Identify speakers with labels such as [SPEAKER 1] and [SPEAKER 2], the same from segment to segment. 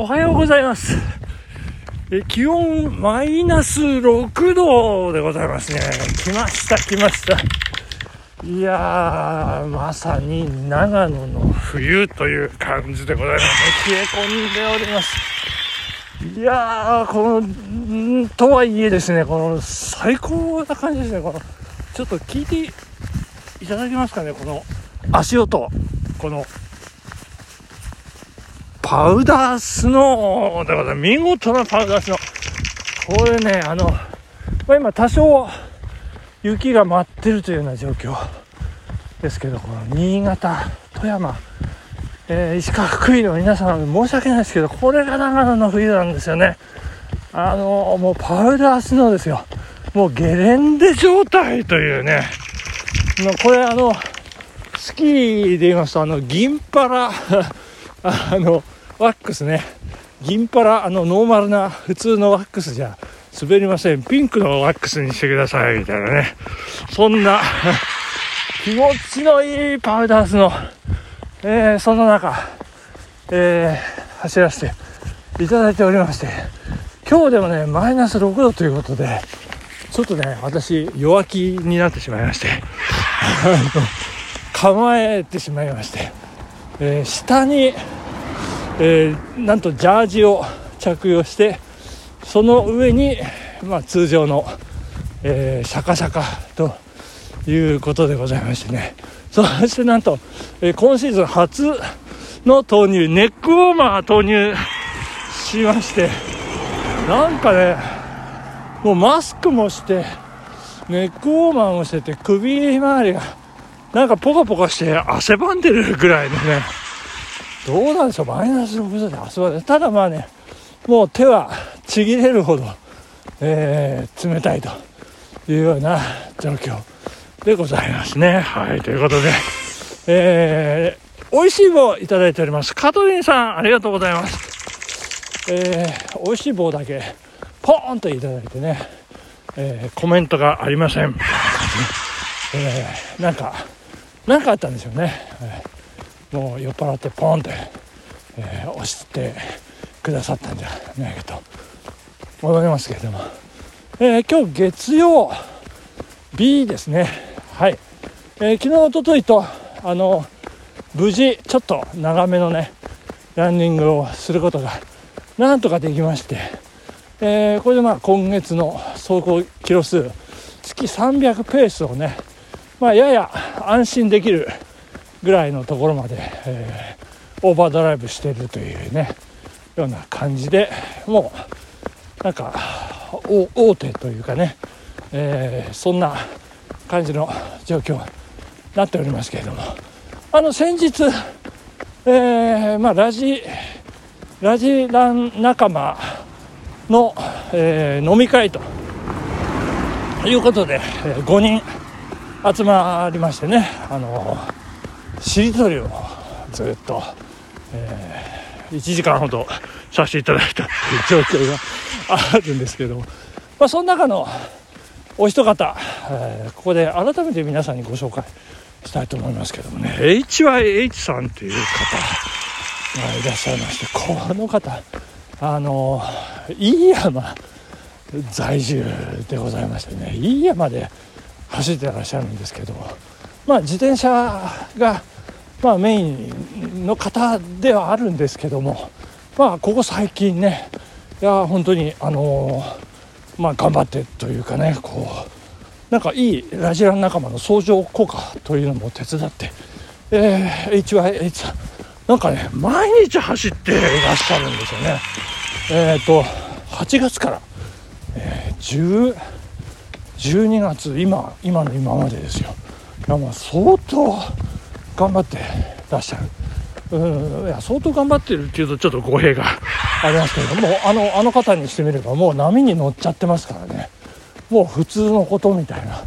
[SPEAKER 1] おはようございます。え気温マイナス6度でございますね。来ました、来ました。いやー、まさに長野の冬という感じでございますね。冷え込んでおります。いやー、この、んとはいえですね、この最高な感じですね。この、ちょっと聞いていただけますかね、この足音。このパウダースノーだから見事なパウダースノー。これね、あの、まあ、今多少雪が舞ってるというような状況ですけど、この新潟、富山、えー、石川、福井の皆さん申し訳ないですけど、これが長野の冬なんですよね。あの、もうパウダースノーですよ。もうゲレンデ状態というね。まあこれあの、スキーで言いますと、あの、銀パラ、あの、ワックスね。銀パラ、あの、ノーマルな普通のワックスじゃ滑りません。ピンクのワックスにしてください、みたいなね。そんな、気持ちのいいパウダースの、えー、その中、えー、走らせていただいておりまして、今日でもね、マイナス6度ということで、ちょっとね、私、弱気になってしまいまして、構えてしまいまして、えー下に、えーなんとジャージを着用してその上に、まあ、通常の、えーシャカシャカということでございましてね。そしてなんと、えー今シーズン初の投入ネックウォーマー投入しましてなんかねもうマスクもしてネックウォーマーもしてて首周りがなんかポカポカして汗ばんでるぐらいのねどうなんでしょう、マイナス6度で汗ばんで、ただまあね、もう手はちぎれるほど、えー冷たいというような状況でございますね。はい、ということで、えー、美味しい棒いただいております。カトリンさん、ありがとうございます。えー、美味しい棒だけ、ポーンといただいてね、えーコメントがありません。えーなんか、なんかあったんでしょうね。えーもう酔っ払ってポンって、えー押してくださったんじゃないかと。思いますけれども、えー今日月曜 B ですね。はい、えー昨日おとといとあの無事ちょっと長めのねランニングをすることがなんとかできまして、えーこれでまあ今月の走行キロ数月300ペースをねまあやや安心できるぐらいのところまで、えーオーバードライブしているというねような感じでもうなんか大手というかね、えーそんな感じの状況になっておりますけれども。あの先日、えーまあ、ラジラジラン仲間の、えー飲み会ということで、えー5人集まりましてねあのしりとりをずっと、え1時間ほどさせていただいたという状況があるんですけども、まあ、その中のお一方、えーここで改めて皆さんにご紹介したいと思いますけどもね。HYH さんという方がいらっしゃいましてこの方あの飯山在住でございましてね。飯山で走ってらっしゃるんですけどまあ自転車がまあメインの方ではあるんですけどもまあここ最近ねいや本当にあのまあ頑張ってというかねこうなんかいいラジラン仲間の相乗効果というのも手伝って、えー、HYH さんなんかね毎日走っていらっしゃるんですよね。えっ、と8月から、えー、10 12月今今の今までですよ。いやまあ相当頑張ってらっしゃる。うんいや相当頑張ってるっていうとちょっと語弊が ありますけれどもあのあの方にしてみればもう波に乗っちゃってますからね。もう普通のことみたいな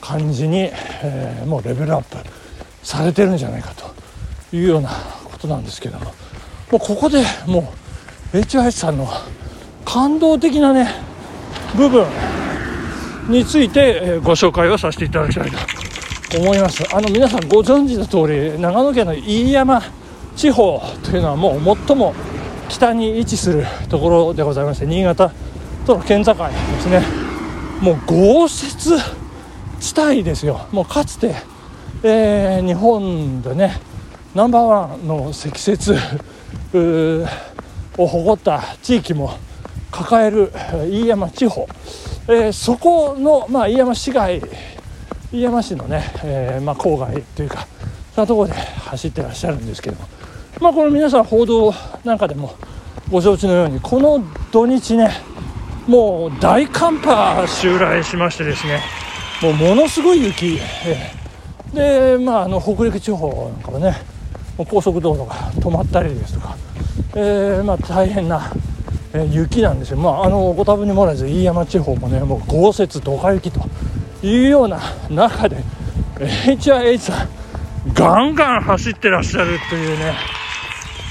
[SPEAKER 1] 感じに、えーもうレベルアップされてるんじゃないかというようなことなんですけども。もうここでもう HH さんの感動的なね部分について、えーご紹介をさせていただきたいと思います。あの皆さんご存知の通り長野県の飯山地方というのはもう最も北に位置するところでございまして新潟との県境ですね。もう豪雪地帯ですよ。もうかつて、えー、日本でねナンバーワンの積雪を誇った地域も抱える飯山地方、えー、そこの、まあ、飯山市街飯山市のね、えー、まあ、郊外というかそんなところで走ってらっしゃるんですけども、まあ、この皆さん報道なんかでもご承知のようにこの土日ねもう大寒波襲来しましてですねもうものすごい雪、えー、で、まあ、あの北陸地方なんかはね高速道路が止まったりですとか、えー、まあ、大変な、えー、雪なんですよ、まあ、あのご多分にもらず飯山地方もねもう豪雪ドカ雪というような中で HIH さんガンガン走ってらっしゃるというね。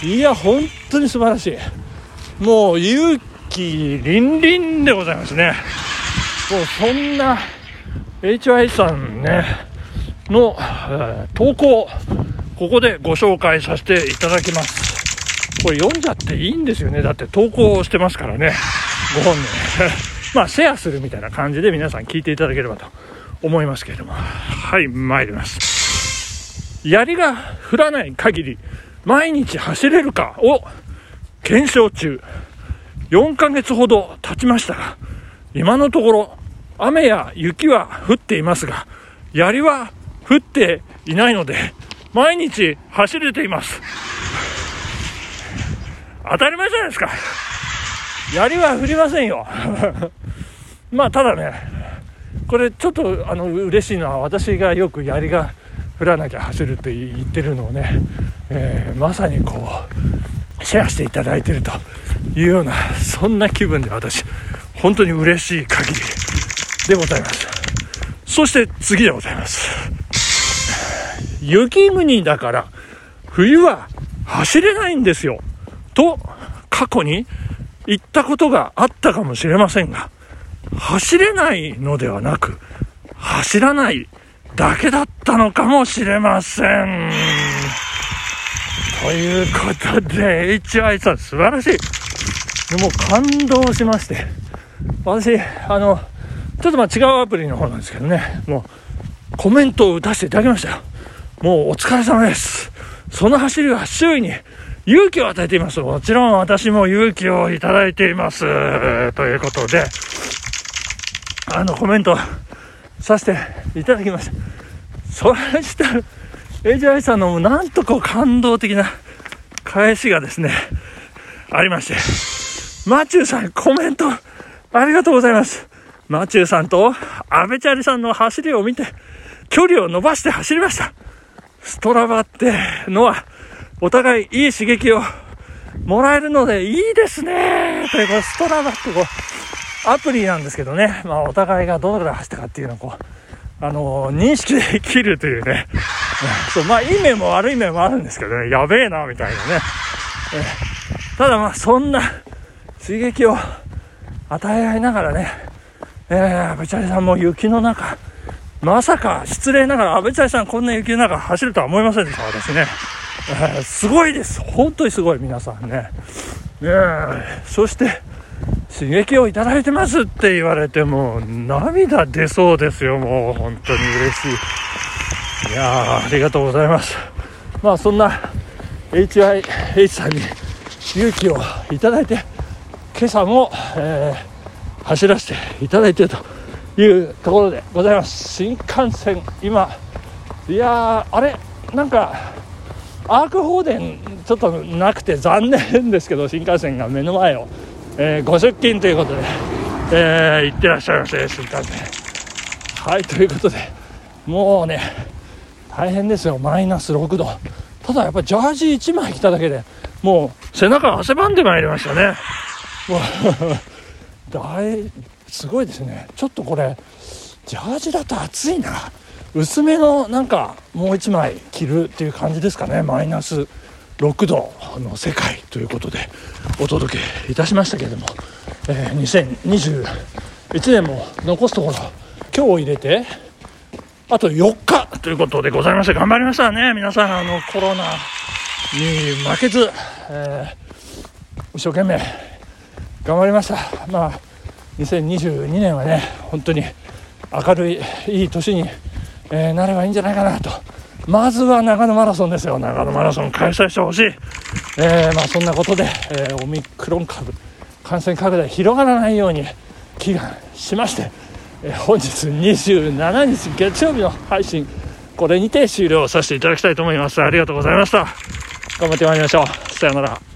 [SPEAKER 1] いや本当に素晴らしい。もう勇気凛々でございますね。もうそんな HIH さんねの、え、投稿ここでご紹介させていただきます。これ読んじゃっていいんですよね。だって投稿してますからね。ご本人。まあ、シェアするみたいな感じで皆さん聞いていただければと思いますけれども。はい、参ります。槍が降らない限り、毎日走れるかを検証中。4ヶ月ほど経ちましたが、今のところ、雨や雪は降っていますが、槍は降っていないので、毎日走れています。当たり前じゃないですか。槍は降りませんよ。まあただねこれちょっとあの嬉しいのは私がよく槍が降らなきゃ走るって言ってるのをね、えー、まさにこうシェアしていただいてるというようなそんな気分で私本当に嬉しい限りでございます。そして次でございます。雪国だから冬は走れないんですよと過去に言ったことがあったかもしれませんが走れないのではなく、走らないだけだったのかもしれません。ということで、HI さん素晴らしい。でも感動しまして、私、あの、ちょっとまあ違うアプリの方なんですけどね、もうコメントを打たせていただきましたよ。もうお疲れ様です。その走りは周囲に勇気を与えています。もちろん私も勇気をいただいています。ということで、あの、コメントさせていただきました。それしたら、AJI さんのなんとこう感動的な返しがですね、ありまして、マチューさんコメントありがとうございます。マチューさんとアベチャリさんの走りを見て、距離を伸ばして走りました。ストラバってのは、お互いいい刺激をもらえるのでいいですねということで、ストラバってこう、アプリなんですけどね、まあ、お互いがどのぐらい走ったかっていうのをこう、あのー、認識できるというね、そう、まあ、いい面も悪い面もあるんですけどね、やべえな、みたいなね。えただまあ、そんな刺激を与え合いながらね、えー、アベチャリさんも雪の中、まさか、失礼ながら、アベチャリさんこんな雪の中走るとは思いませんでした、私ね。えー、すごいです。本当にすごい、皆さんね。ねそして、刺激をいただいてますって言われても涙出そうですよもう本当に嬉しい。いやありがとうございます。まあそんな HIH さんに勇気をいただいて今朝も、えー、走らせていただいてるというところでございます。新幹線今いやあれ？なんかアーク放電ちょっとなくて残念ですけど新幹線が目の前をえー、ご出勤ということで、えー、行ってらっしゃいませ、新幹線。はい、ということで、もうね、大変ですよ、マイナス6度。ただやっぱジャージ1枚着ただけでもう背中汗ばんでまいりましたね。もう 大、すごいですね。ちょっとこれ、ジャージだと暑いな。薄めのなんかもう1枚着るっていう感じですかね、マイナス6度の世界ということでお届けいたしましたけれども、えー、2021年も残すところ今日を入れてあと4日ということでございまして頑張りましたね。皆さんあのコロナに負けず、えー、一生懸命頑張りました。まあ2022年はね本当に明るいいい年に、えー、なればいいんじゃないかなとまずは長野マラソンですよ。長野マラソン開催してほしい、えー、まあ、そんなことで、えー、オミクロン株感染拡大広がらないように祈願しまして、え本日27日月曜日の配信これにて終了させていただきたいと思います。ありがとうございました。頑張ってまいりましょう。さようなら。